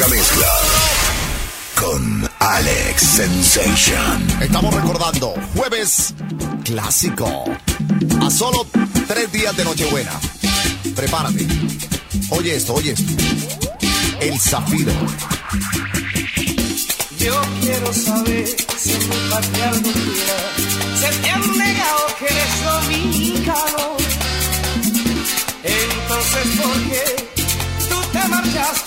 La mezcla con Alex Sensation. Estamos recordando jueves clásico. A solo tres días de Nochebuena. Prepárate. Oye esto, oye esto. El Zafiro. Yo quiero saber si en mi patria algún día se te han negado que eres dominicano. Entonces, ¿por qué tú te marchaste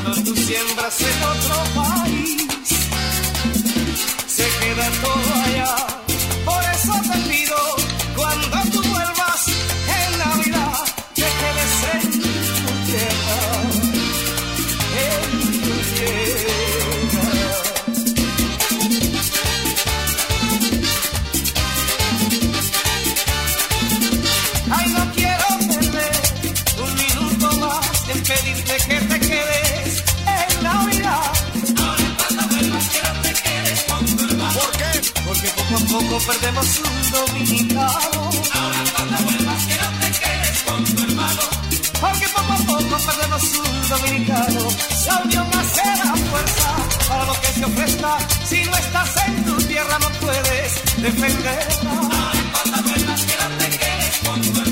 cuando tú siembras en otro perdemos un dominicano. Ahora cuando vuelvas quiero te quedes con tu hermano. Porque poco a poco perdemos un dominicano. La unión hace la fuerza para lo que se ofrezca. Si no estás en tu tierra no puedes defenderla. Ahora cuando vuelvas quiero te quedes con tu hermano.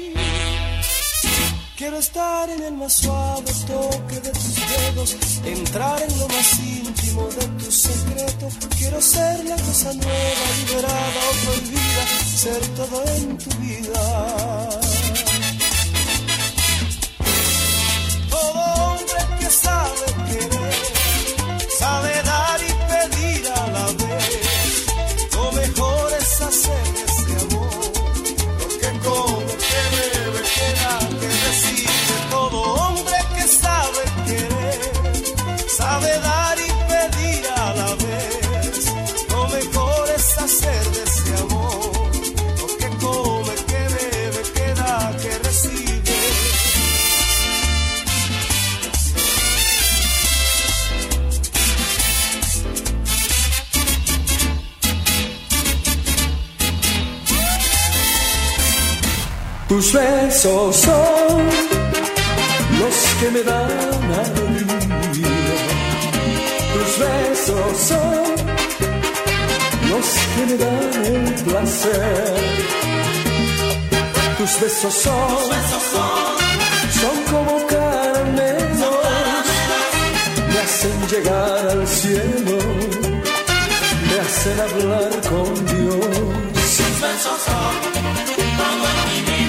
Quiero estar en el más suave toque de tus dedos, entrar en lo más íntimo de tu secreto. Quiero ser la cosa nueva, liberada o prohibida, ser todo en tu vida. Tus besos son los que me dan alegría. Tus besos son los que me dan el placer. Tus besos son, son como caramelos, me hacen llegar al cielo, me hacen hablar con Dios. Tus besos son,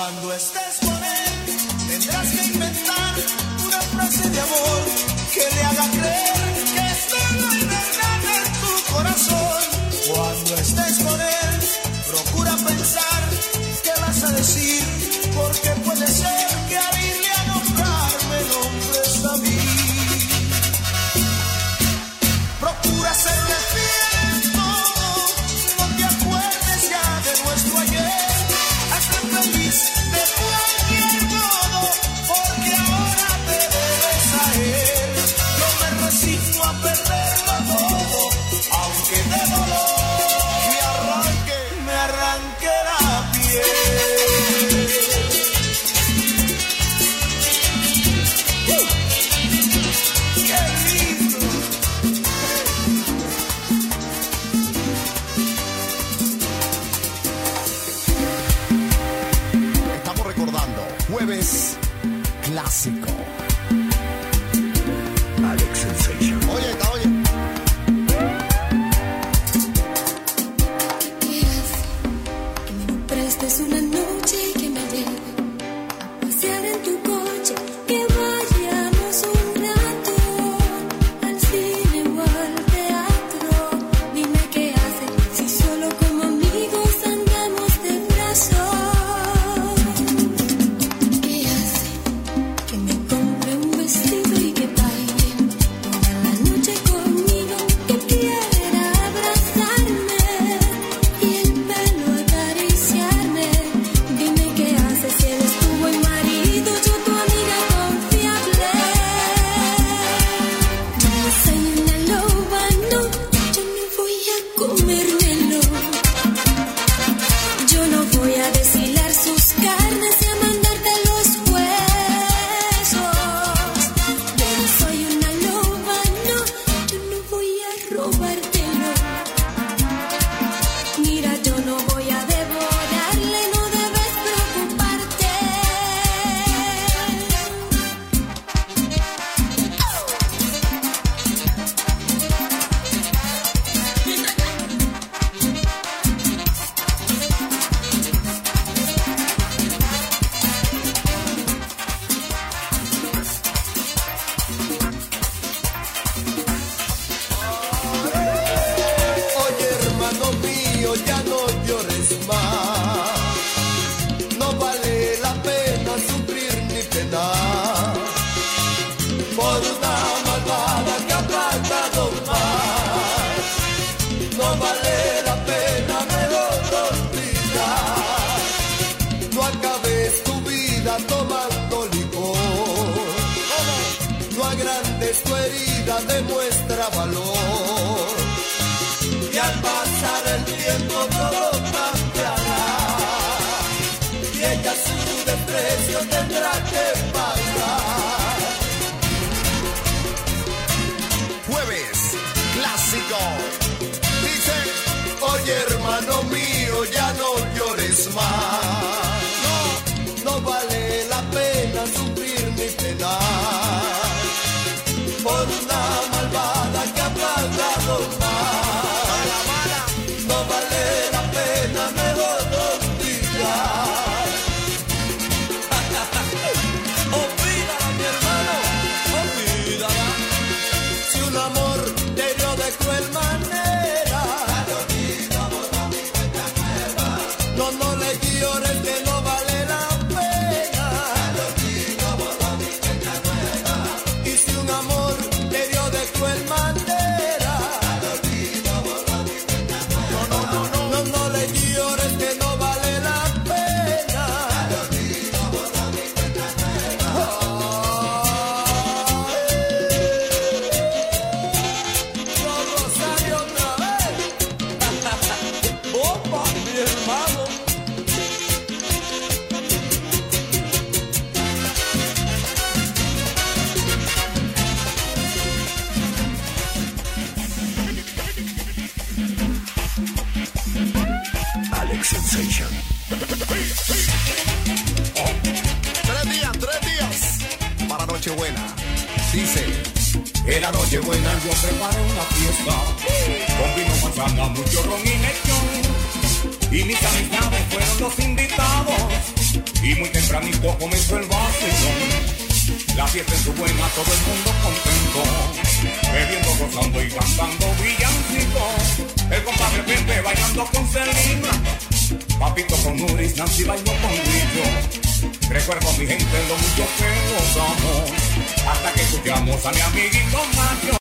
Cuando estés con él, tendrás que inventar una frase de amor que le haga creer Esta es una No vale la pena de los dos pilar, no acabes tu vida tomando limón, no agrandes tu herida demuestra valor. Nochebuena. Dice, era Nochebuena, yo preparé una fiesta. Con vino, manzana, mucho ron y lechón. Y mis amistades fueron los invitados. Y muy tempranito comenzó el vacilón. La fiesta en su buena, todo el mundo contento. Bebiendo, gozando y cantando villancicos. El compadre Pepe bailando con Selena. Papito con Nuris, Nancy bailó con Grillo. Recuerdo a mi gente lo mucho que nos amó. Hasta que escuchamos a mi amiguito Mario.